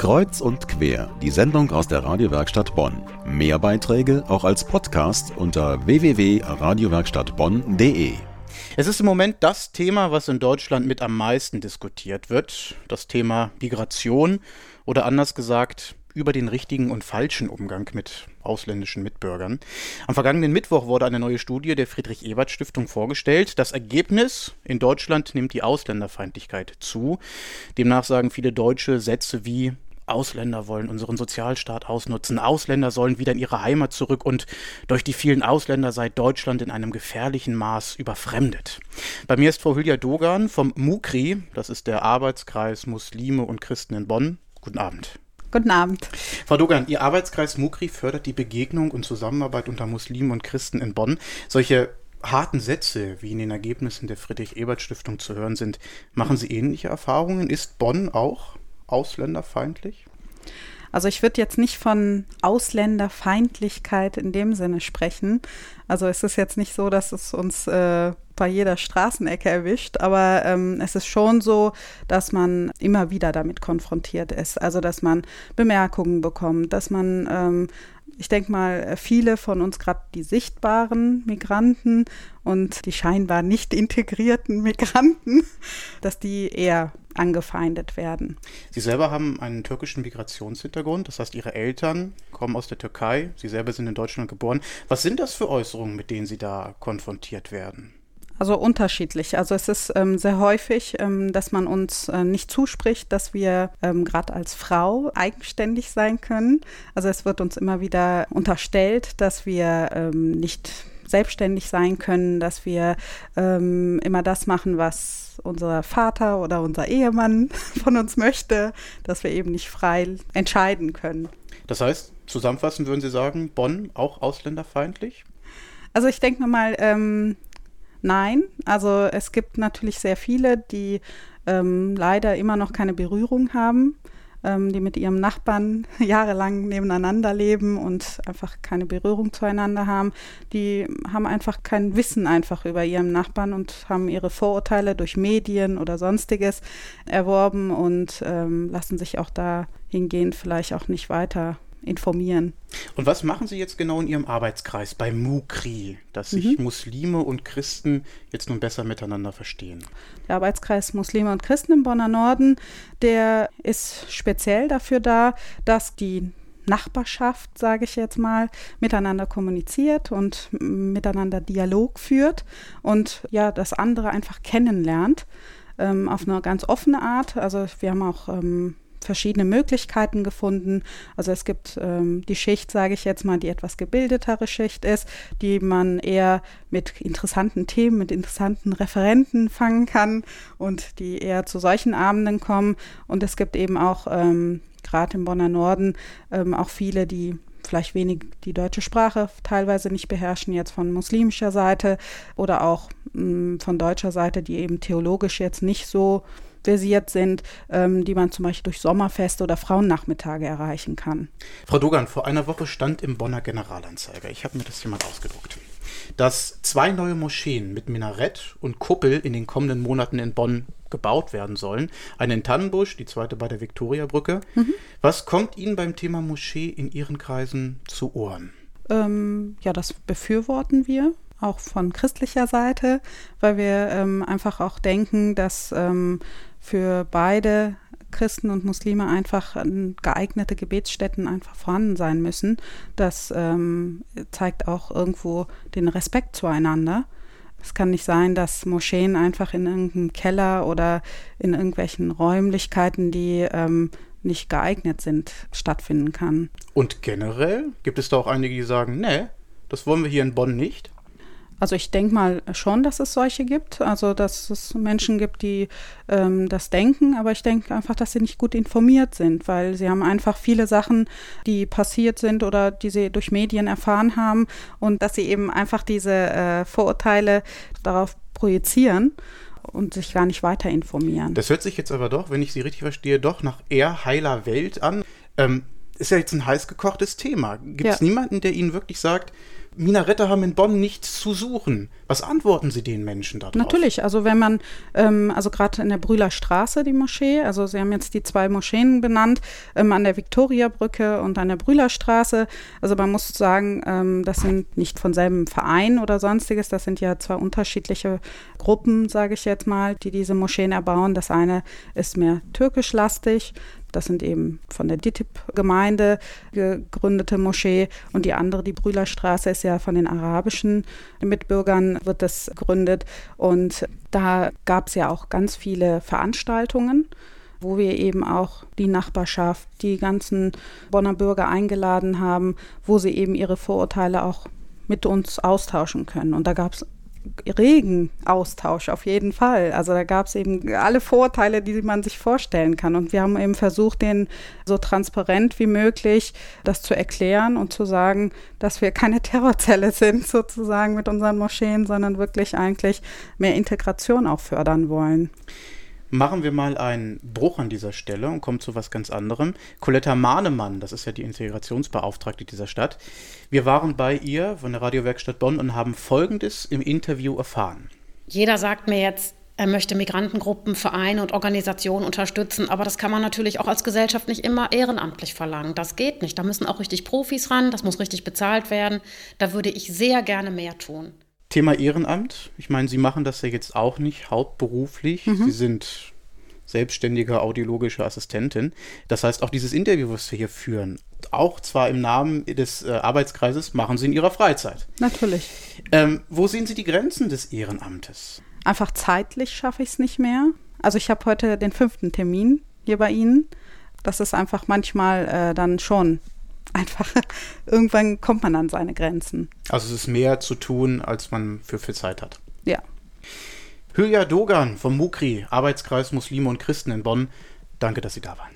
Kreuz und quer, die Sendung aus der Radiowerkstatt Bonn. Mehr Beiträge auch als Podcast unter www.radiowerkstattbonn.de. Es ist im Moment das Thema, was in Deutschland mit am meisten diskutiert wird. Das Thema Migration oder anders gesagt über den richtigen und falschen Umgang mit ausländischen Mitbürgern. Am vergangenen Mittwoch wurde eine neue Studie der Friedrich-Ebert-Stiftung vorgestellt. Das Ergebnis, in Deutschland nimmt die Ausländerfeindlichkeit zu. Demnach sagen viele Deutsche Sätze wie Ausländer wollen unseren Sozialstaat ausnutzen, Ausländer sollen wieder in ihre Heimat zurück und durch die vielen Ausländer sei Deutschland in einem gefährlichen Maß überfremdet. Bei mir ist Frau Hülya Dogan vom MUKRI, das ist der Arbeitskreis Muslime und Christen in Bonn. Guten Abend. Guten Abend. Frau Dogan, Ihr Arbeitskreis Mukri fördert die Begegnung und Zusammenarbeit unter Muslimen und Christen in Bonn. Solche harten Sätze, wie in den Ergebnissen der Friedrich-Ebert-Stiftung zu hören sind, machen Sie ähnliche Erfahrungen? Ist Bonn auch ausländerfeindlich? Also ich würde jetzt nicht von Ausländerfeindlichkeit in dem Sinne sprechen. Also es ist jetzt nicht so, dass es uns äh, bei jeder Straßenecke erwischt, aber ähm, es ist schon so, dass man immer wieder damit konfrontiert ist. Also dass man Bemerkungen bekommt, dass man ähm, ich denke mal, viele von uns, gerade die sichtbaren Migranten und die scheinbar nicht integrierten Migranten, dass die eher angefeindet werden. Sie selber haben einen türkischen Migrationshintergrund, das heißt, Ihre Eltern kommen aus der Türkei, Sie selber sind in Deutschland geboren. Was sind das für Äußerungen, mit denen Sie da konfrontiert werden? Also unterschiedlich. Also es ist ähm, sehr häufig, ähm, dass man uns äh, nicht zuspricht, dass wir ähm, gerade als Frau eigenständig sein können. Also es wird uns immer wieder unterstellt, dass wir ähm, nicht selbstständig sein können, dass wir ähm, immer das machen, was unser Vater oder unser Ehemann von uns möchte, dass wir eben nicht frei entscheiden können. Das heißt, zusammenfassend würden Sie sagen, Bonn auch ausländerfeindlich? Also ich denke mal, ähm, Nein, also es gibt natürlich sehr viele, die ähm, leider immer noch keine Berührung haben, ähm, die mit ihrem Nachbarn jahrelang nebeneinander leben und einfach keine Berührung zueinander haben. Die haben einfach kein Wissen einfach über ihren Nachbarn und haben ihre Vorurteile durch Medien oder sonstiges erworben und ähm, lassen sich auch dahingehend vielleicht auch nicht weiter informieren. Und was machen Sie jetzt genau in Ihrem Arbeitskreis bei MUKRI, dass sich mhm. Muslime und Christen jetzt nun besser miteinander verstehen? Der Arbeitskreis Muslime und Christen im Bonner Norden, der ist speziell dafür da, dass die Nachbarschaft, sage ich jetzt mal, miteinander kommuniziert und miteinander Dialog führt und ja, das andere einfach kennenlernt ähm, auf eine ganz offene Art. Also wir haben auch ähm, verschiedene Möglichkeiten gefunden. Also es gibt ähm, die Schicht, sage ich jetzt mal, die etwas gebildetere Schicht ist, die man eher mit interessanten Themen, mit interessanten Referenten fangen kann und die eher zu solchen Abenden kommen. Und es gibt eben auch ähm, gerade im Bonner Norden ähm, auch viele, die vielleicht wenig die deutsche Sprache teilweise nicht beherrschen, jetzt von muslimischer Seite oder auch mh, mm, von deutscher Seite, die eben theologisch jetzt nicht so versiert sind, ähm, die man zum Beispiel durch Sommerfeste oder Frauennachmittage erreichen kann. Frau Dogan, vor einer Woche stand im Bonner Generalanzeiger, ich habe mir das hier mal ausgedruckt, dass zwei neue Moscheen mit Minarett und Kuppel in den kommenden Monaten in Bonn gebaut werden sollen. Eine in Tannenbusch, die zweite bei der Viktoriabrücke. Mhm. Was kommt Ihnen beim Thema Moschee in Ihren Kreisen zu Ohren? Ähm, ja, das befürworten wir auch von christlicher Seite, weil wir ähm, einfach auch denken, dass ähm, für beide Christen und Muslime einfach geeignete Gebetsstätten einfach vorhanden sein müssen. Das ähm, zeigt auch irgendwo den Respekt zueinander. Es kann nicht sein, dass Moscheen einfach in irgendeinem Keller oder in irgendwelchen Räumlichkeiten, die ähm, nicht geeignet sind, stattfinden kann. Und generell gibt es da auch einige, die sagen, nee, das wollen wir hier in Bonn nicht. Also ich denke mal schon, dass es solche gibt, also dass es Menschen gibt, die ähm, das denken, aber ich denke einfach, dass sie nicht gut informiert sind, weil sie haben einfach viele Sachen, die passiert sind oder die sie durch Medien erfahren haben und dass sie eben einfach diese äh, Vorurteile darauf projizieren und sich gar nicht weiter informieren. Das hört sich jetzt aber doch, wenn ich Sie richtig verstehe, doch nach eher heiler Welt an. Ähm, ist ja jetzt ein heiß gekochtes Thema. Gibt es ja. niemanden, der Ihnen wirklich sagt, Minarette haben in Bonn nichts zu suchen. Was antworten Sie den Menschen darauf? Natürlich, also wenn man, ähm, also gerade in der Brühler Straße die Moschee, also Sie haben jetzt die zwei Moscheen benannt, ähm, an der Viktoriabrücke und an der Brühler Straße. Also man muss sagen, ähm, das sind nicht von selben Verein oder sonstiges, das sind ja zwei unterschiedliche Gruppen, sage ich jetzt mal, die diese Moscheen erbauen. Das eine ist mehr türkischlastig, das sind eben von der DITIB-Gemeinde gegründete Moschee und die andere, die Brühlerstraße, ist ja von den arabischen Mitbürgern wird das gegründet und da gab es ja auch ganz viele Veranstaltungen wo wir eben auch die Nachbarschaft, die ganzen Bonner Bürger eingeladen haben, wo sie eben ihre Vorurteile auch mit uns austauschen können. Und da gab es regen Austausch auf jeden Fall. Also da gab es eben alle Vorteile, die man sich vorstellen kann. Und wir haben eben versucht, den so transparent wie möglich das zu erklären und zu sagen, dass wir keine Terrorzelle sind sozusagen mit unseren Moscheen, sondern wirklich eigentlich mehr Integration auch fördern wollen. Machen wir mal einen Bruch an dieser Stelle und kommen zu was ganz anderem. Coletta Mahnemann, das ist ja die Integrationsbeauftragte dieser Stadt. Wir waren bei ihr von der Radiowerkstatt Bonn und haben Folgendes im Interview erfahren. Jeder sagt mir jetzt, er möchte Migrantengruppen, Vereine und Organisationen unterstützen, aber das kann man natürlich auch als Gesellschaft nicht immer ehrenamtlich verlangen. Das geht nicht. Da müssen auch richtig Profis ran, das muss richtig bezahlt werden. Da würde ich sehr gerne mehr tun. Thema Ehrenamt. Ich meine, Sie machen das ja jetzt auch nicht hauptberuflich. Mhm. Sie sind selbstständige audiologische Assistentin. Das heißt, auch dieses Interview, was wir hier führen, auch zwar im Namen des äh, Arbeitskreises, machen Sie in Ihrer Freizeit. Natürlich. Ähm, wo sehen Sie die Grenzen des Ehrenamtes? Einfach zeitlich schaffe ich es nicht mehr. Also ich habe heute den fünften Termin hier bei Ihnen. Das ist einfach manchmal äh, dann schon einfach, irgendwann kommt man an seine Grenzen. Also es ist mehr zu tun, als man für viel Zeit hat. Ja. Hülya Dogan vom MUKRI, Arbeitskreis Muslime und Christen in Bonn. Danke, dass Sie da waren.